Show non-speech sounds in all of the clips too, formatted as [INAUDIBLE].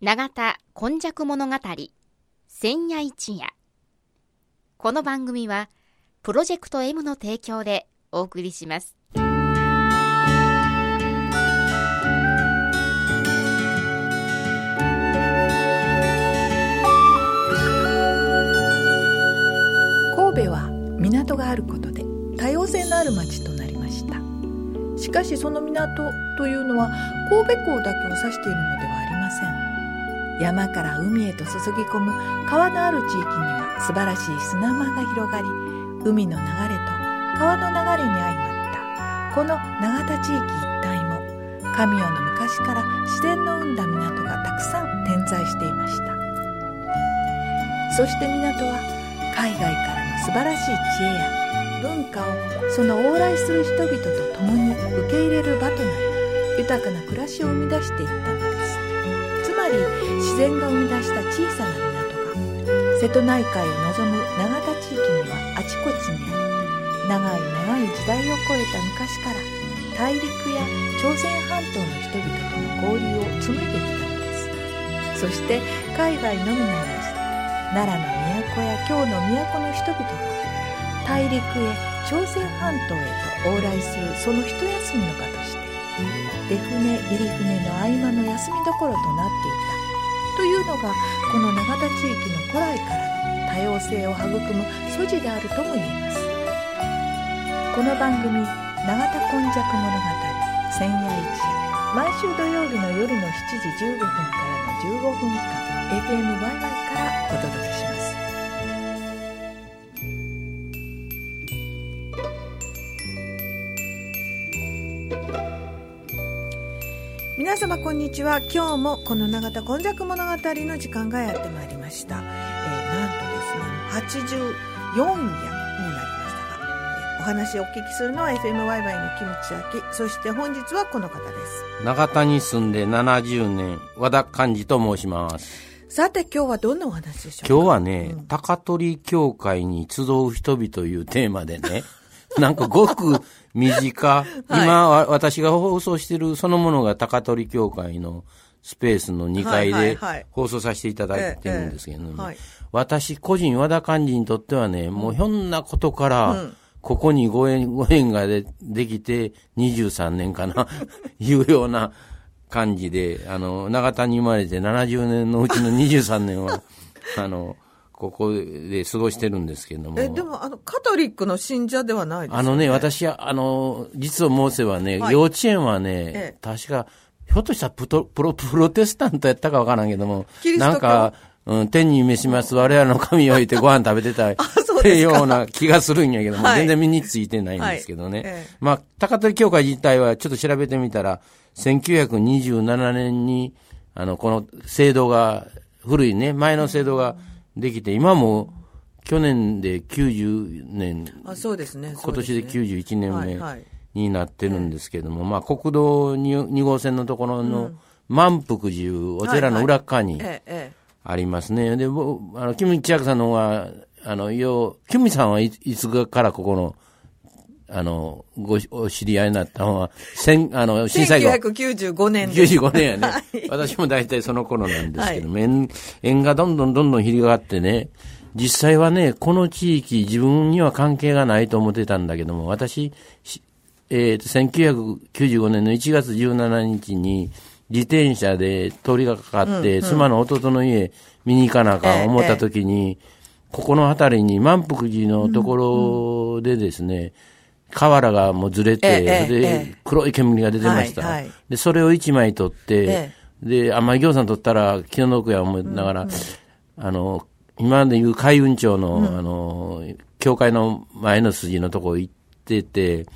永田今昔物語千夜一夜。この番組はプロジェクト M の提供でお送りします。神戸は港があることで多様性のある町となりました。しかしその港というのは神戸港だけを指しているのではありません。山から海へと注ぎ込む川のある地域には素晴らしい砂間が広がり海の流れと川の流れに相まった。この永田地域一帯も神代の昔から自然の生んだ港がたくさん点在していました。そして港は海外からの素晴らしい知恵や文化をその往来する人々と共に受け入れる場となり豊かな暮らしを生み出していったのですまり自然が生み出した小さな港が瀬戸内海を望む永田地域にはあちこちにあり長い長い時代を超えた昔から大陸や朝鮮半島の人々との交流を紡いできたのです。そして海外のみならず奈良の都や京の都の人々が大陸へ朝鮮半島へと往来するその一休みの場として出船入り船の合間の休みどころとなっていた。というのがこの永田地域の古来からの多様性を育む素地であるとも言えます。この番組「永田今昔物語千夜一夜」毎週土曜日の夜の7時15分からの15分間 FM ワイワイからお届けします。皆様こんにちは。今日もこの永田今昔物語の時間がやってまいりました、えー、なんとですね84夜になりましたが、えー、お話をお聞きするのは FM ワイワイのキムチ焼きそして本日はこの方です。永田に住んで70年和田寛治と申します。さて今日はどんなお話でしょうか？今日はね、うん、高取教会に集う人々というテーマでね [LAUGHS] なんかごく短、今、はい、私が放送しているそのものが高取教会のスペースの2階で放送させていただいてるんですけども、私個人和田幹事にとってはね、もうひょんなことから、ここにご縁、ご縁がでできて23年かな、[LAUGHS] いうような感じで、あの、長田に生まれて70年のうちの23年は、あの、ここで過ごしてるんですけども。え、でも、あの、カトリックの信者ではないですね。あのね、私は、あの、実を申せばね、はい、幼稚園はね、ええ、確か、ひょっとしたらプトプロプロテスタントやったかわからんけども、なんか、うん、天に召します、我らの神を置いてご飯食べてた [LAUGHS] ってような気がするんやけども、はい、全然身についてないんですけどね。はい。ええ、まあ、高取教会自体はちょっと調べてみたら、1927年に、あの、この制度が、古いね、前の制度が、うんできて、今も去年で90年、あそうですね、今年で91年目になってるんですけども、まあ国道 2, 2号線のところの満腹寺お寺の裏側にありますね。で、あの、キム・チヤクさんの方が、あの、よう、キムさんはいつからここの、あの、ご、お知り合いになったのは、千、あの、震災後。1995年です。95年やね。はい、私も大体その頃なんですけども、はい、がどんどんどんどん広がってね、実際はね、この地域自分には関係がないと思ってたんだけども、私、えっ、ー、と、1995年の1月17日に、自転車で通りがかかって、うんうん、妻の弟の家見に行かなあかん思った時に、ええ、ここの辺りに満腹寺のところでですね、うんうん瓦がもうずれて、ええ、で、黒い煙が出てました。で、それを一枚取って、で、甘い餃子取ったら気の毒や思いながら、あの、今までいう海運庁の、うん、あの、教会の前の筋のとこ行ってて、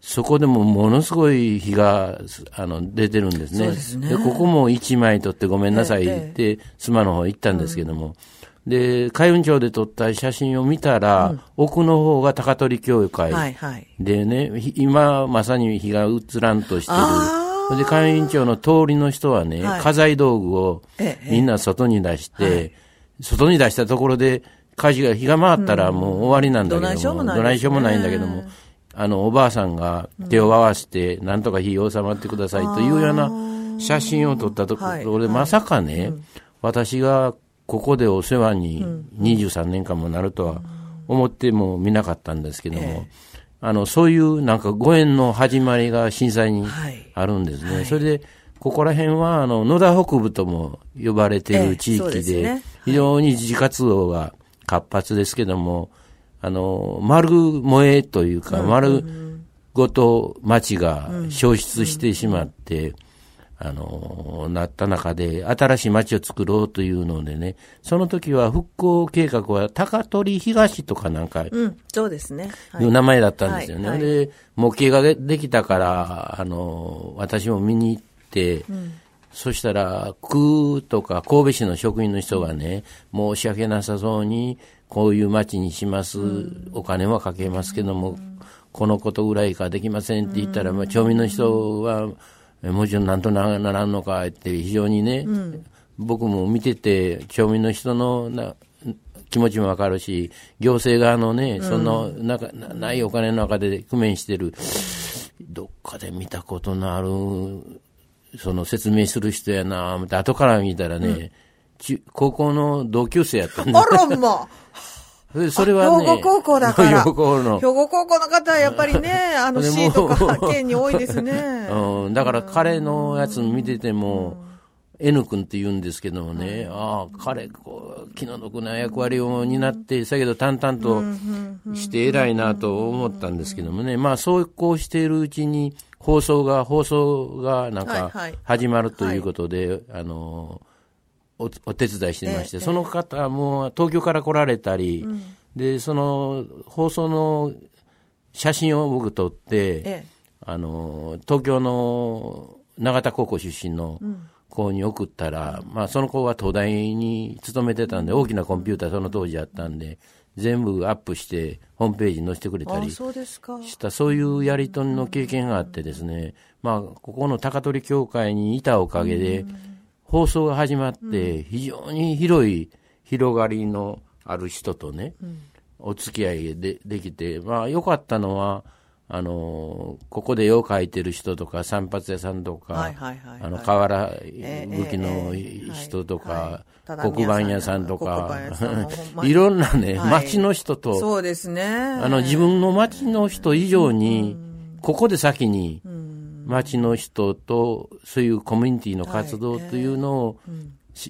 そこでもものすごい火が、あの、出てるんですね。で、ね、ここも一枚取ってごめんなさいって、妻の方行ったんですけども、うんで、海運庁で撮った写真を見たら、うん、奥の方が高取教会。はいはい、でね、今まさに日が映らんとしてる。で、海運庁の通りの人はね、はい、家財道具をみんな外に出して、ええ外に出したところで火事が、日が回ったらもう終わりなんだけども、どないしようもないんだけども、あの、おばあさんが手を合わせて、なんとか火を収まってくださいというような写真を撮ったところで、まさかね、私がここでお世話に23年間もなるとは思ってもみなかったんですけども、あの、そういうなんかご縁の始まりが震災にあるんですね。それで、ここら辺は、あの、野田北部とも呼ばれている地域で、非常に自活動が活発ですけども、あの、丸燃えというか、丸ごと町が消失してしまって、あの、なった中で、新しい町を作ろうというのでね、その時は復興計画は高取東とかなんか、うん、そうですね。い。う名前だったんですよね。はいはい、で、模型ができたから、あの、私も見に行って、うん、そしたら、区とか神戸市の職員の人がね、申し訳なさそうに、こういう町にします、お金はかけますけども、このことぐらいかできませんって言ったら、まあ、町民の人は、もちろんなんとなならんのかって非常にね、うん、僕も見てて、町民の人のな気持ちもわかるし、行政側のね、そのなかないお金の中で工面してる、どっかで見たことのある、その説明する人やな、後から見たらね、うん、高校の同級生やったんだ。あらまそれはね。兵庫高校だから。[LAUGHS] 兵庫の。兵庫高校の方はやっぱりね、[LAUGHS] あの C とか [LAUGHS] 県に多いですね。うん。だから彼のやつ見てても、N 君って言うんですけどもね、ああ、彼、こう、気の毒な役割を担って、だけど淡々として偉いなと思ったんですけどもね、まあそうこうしているうちに、放送が、放送がなんか始まるということで、あの、おお手伝いしてまして、その方も東京から来られたり、でその放送の写真を僕撮って、あの東京の永田高校出身の子に送ったら、まあ、その子は東大に勤めてたんで大きなコンピューターその当時あったんで全部アップしてホームページに載せてくれたりしたそういうやり取りの経験があってですね、まあ、ここの高取協会にいたおかげで、放送が始まって、非常に広い広がりのある人とね、お付き合いでできて、まあ、良かったのは、あのここで絵を描いてる人とか散髪屋さんとか、あの瓦武器の人とか、黒板屋さんとか、[LAUGHS] いろんなね、町の人と、そうですね。あの自分の町の人以上に、ここで先に、町の人とそういうコミュニティの活動というのを、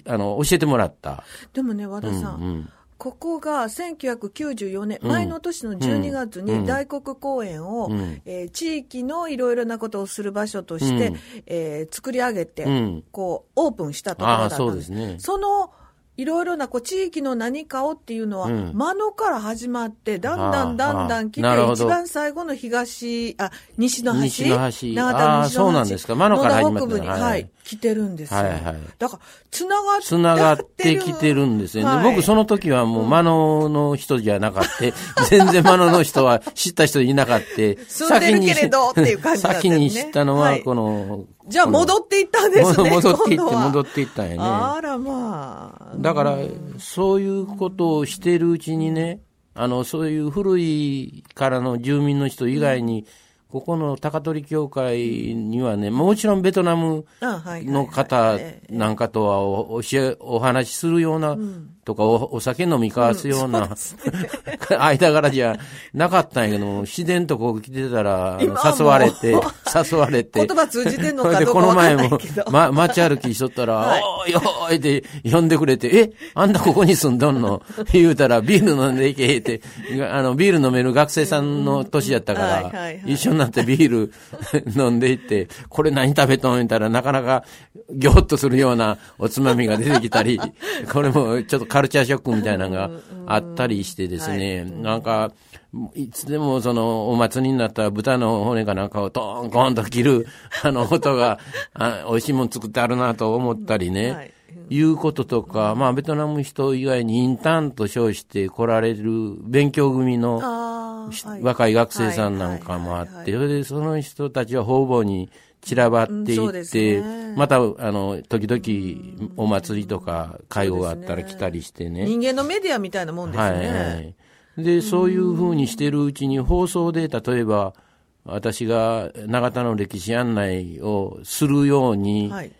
あの教えてもらった。でもね、和田さん、うんうん。ここが1994年、うん、前の年の12月に大黒公園を、うん、えー、地域のいろいろなことをする場所として、うん、えー、作り上げて、うん、こう、オープンしたところだったんです。そのいろいろなこう地域の何かをっていうのは、間野から始まって、だんだんだんだん来て、一番最後の東、あ、西の端？西の端。長田西のそうなんですか。間野から始まって。に、はい、来てるんですよ。はいはい。だから、つながってつながってきてるんですよね。僕その時はもう間野の人じゃなかった。[LAUGHS] 全然間野の人は知った人いなかった。[LAUGHS] 住んでるけれどっていう感じだった先に知ったのは、この、じゃあ戻っていったんですね。[LAUGHS] 戻っていって戻っていったんやね。あらまあ。だから、そういうことをしているうちにね、あの、そういう古いからの住民の人以外に、ここの高取協会にはね、もちろんベトナムの方なんかとはおお話しするようなとかおお酒飲み交わすような、間柄じゃなかったんやけども、[LAUGHS] 自然とこう来てたら、誘われて、誘われて。言葉通じてんのかどうかこの前も、ま、街歩きしとったら、はい、おーよーいって呼んでくれて、え、あんたここに住んどんの？言うたら、ビール飲んでいけって、あの、ビール飲める学生さんの年やったから、一緒になってビール [LAUGHS] 飲んでいって、これ何食べとん？言ったら、なかなか、ぎょっとするようなおつまみが出てきたり、これもちょっとカルチャーショックみたいなのがあったりしてですね、なんか、いつでもそのお祭りになったら豚の骨かなんかをトーンコーンと切るあの音が、あ美味しいもん作ってあるなと思ったりね、はい、いうこととか、まあベトナム人以外にインターンと称して来られる勉強組の若い学生さんなんかもあって、それでその人たちは方々に散らばっていって、ね、また、あの、時々お祭りとか会合があったら来たりしてね。人間のメディアみたいなもんですね。はい、はい。で、そういうふうにしてるうちに放送で、例えば、私が永田の歴史案内をするように、はい。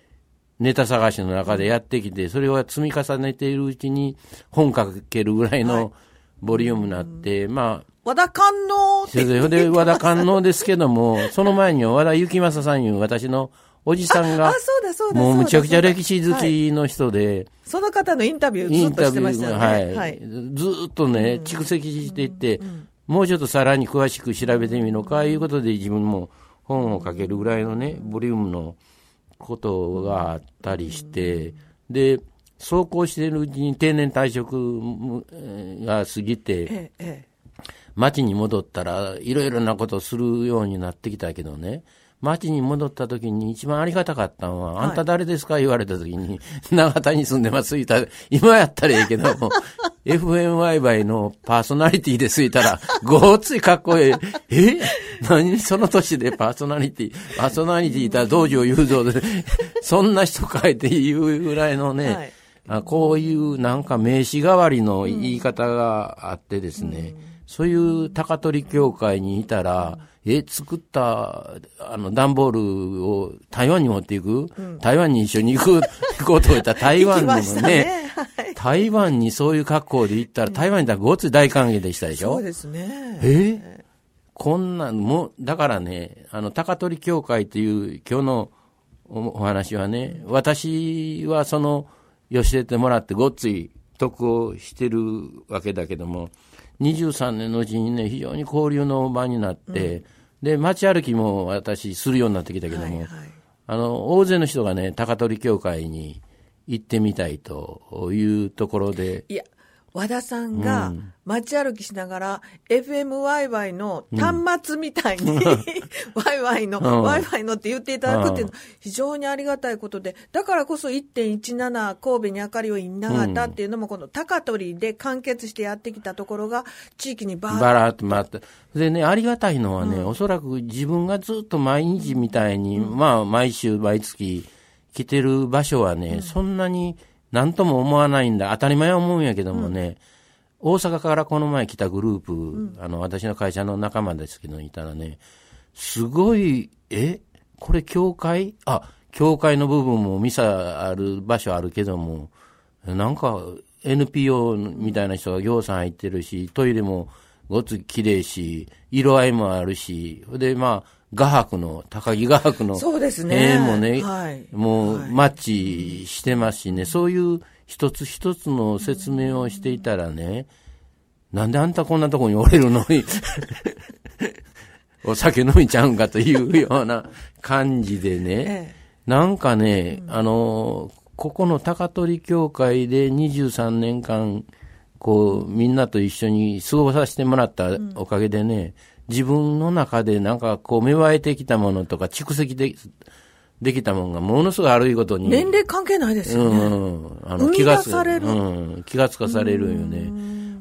ネタ探しの中でやってきて、それを積み重ねているうちに本書けるぐらいのボリュームになって、まあ、和田観音って。で、で和田観音ですけども、[LAUGHS] その前には和田幸正さんいう私のおじさんあ、が。もうむちゃくちゃ歴史史好きの人で、その方のインタビューイずっとしてンタビュー、ましたよね。はい、はい。ずーっとね、蓄積していって、もうちょっとさらに詳しく調べてみるのか、いうことで自分も本を書けるぐらいのね、ボリュームのことがあったりして、で、そうこうしているうちに定年退職が過ぎて、町に戻ったらいろいろなことをするようになってきたけどね、町に戻った時に一番ありがたかったのは、はい。あんた誰ですか？言われた時に、[LAUGHS] 長田に住んでます、言ったら、今やったらええけども、[LAUGHS] FMY のパーソナリティでついたら、ごっついかっこえ。え。え？[LAUGHS] 何その年でパーソナリティ、パーソナリティいたら道場雄三で、[LAUGHS] そんな人かいって言うぐらいのね、はい。あこういうなんか名詞代わりの言い方があってですね、そういう高取協会にいたら、え、作った、あの、段ボールを台湾に持っていく、台湾に一緒に行く、行 [LAUGHS] こうと言ったら台湾にもきましたね、ね。はい。台湾にそういう格好で行ったら、台湾にいたらごつい大歓迎でしたでしょ？そうですね。えこんなん、もう、だからね、あの、高取協会っていう今日のおお話はね、私はその、寄せてもらってごっつい得をしてるわけだけども、23年のうちにね、非常に交流の場になって、で、街歩きも私するようになってきたけども、はいはい。あの、大勢の人がね、高取協会に行ってみたいというところで、いや、和田さんが街歩きしながら、FM ワイワイの端末みたいに、[LAUGHS] ワイワイの、うん。ワイワイのって言っていただくっていうのは非常にありがたいことで、だからこそ1.17神戸に明かりをいながたっていうのも、この高取で完結してやってきたところが、地域にバーっと。回って。でね、ありがたいのはね、おそらく自分がずっと毎日みたいに、まあ、毎週、毎月来てる場所はね、そんなに何とも思わないんだ。当たり前は思うんやけどもね、大阪からこの前来たグループ、あの、私の会社の仲間ですけど、いたらね、すごい、え？これ教会？あ、教会の部分もミサある場所あるけども、なんか NPO みたいな人が行さん入ってるし、トイレもごつ綺麗し、色合いもあるし、で、まあ、画伯の、高木画伯のそうですね。絵もね、はい。もうはい。マッチしてますしね、そういう一つ一つの説明をしていたらね、なんであんたこんなとこにおれるのに、[LAUGHS] お酒飲みちゃうんかというような感じでね、えなんかね、あの、ここの高取協会で23年間、こう、みんなと一緒に過ごさせてもらったおかげでね、自分の中でなんかこう芽生えてきたものとか蓄積でできたものがものすごい悪いことに。年齢関係ないですよね。うん、あ生み出されるうん、気がつかされるよね。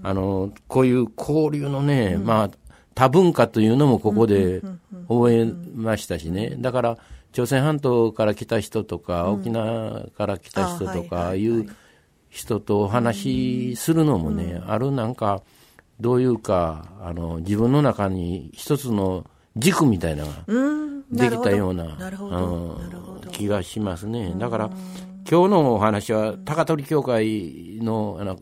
あの、こういう交流のね、まあ、多文化というのもここで覚えましたしね。だから、朝鮮半島から来た人とか、沖縄から来た人とか、はいいう人とお話しするのもね、あるなんか、どういうか、あの、自分の中に一つの軸みたいなのがうん。できたような。気がしますね。だから、今日のお話は、高取協会の、あの、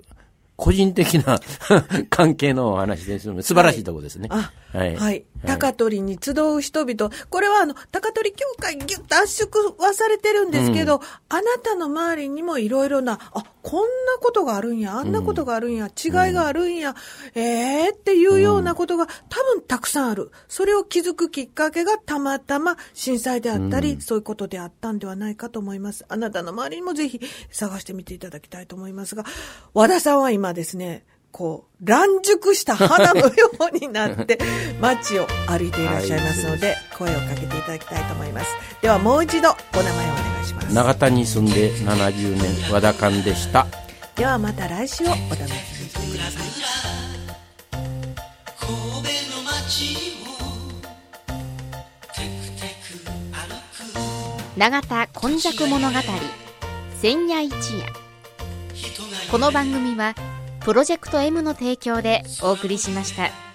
個人的な [LAUGHS] 関係のお話です。素晴らしいところですね。あ、はい。はい。高取に集う人々。これはあの、高取協会ギュッと圧縮はされてるんですけど、あなたの周りにもいろいろな、あ、こんなことがあるんや、あんなことがあるんや、違いがあるんや、ええー、っていうようなことが多分たくさんある。それを気づくきっかけがたまたま震災であったり、そういうことであったんではないかと思います。あなたの周りにもぜひ探してみていただきたいと思いますが、和田さんは今ですね、こう、乱熟した花のようになって、[LAUGHS] 街を歩いていらっしゃいますので、声をかけていただきたいと思います。ではもう一度、お名前をお願いします。長田に住んで70年、和田勘でした。ではまた来週をお楽しみにしてください。神戸の街をテクテク歩く永田今昔物語千夜一夜人がこの番組はプロジェクト M の提供でお送りしました。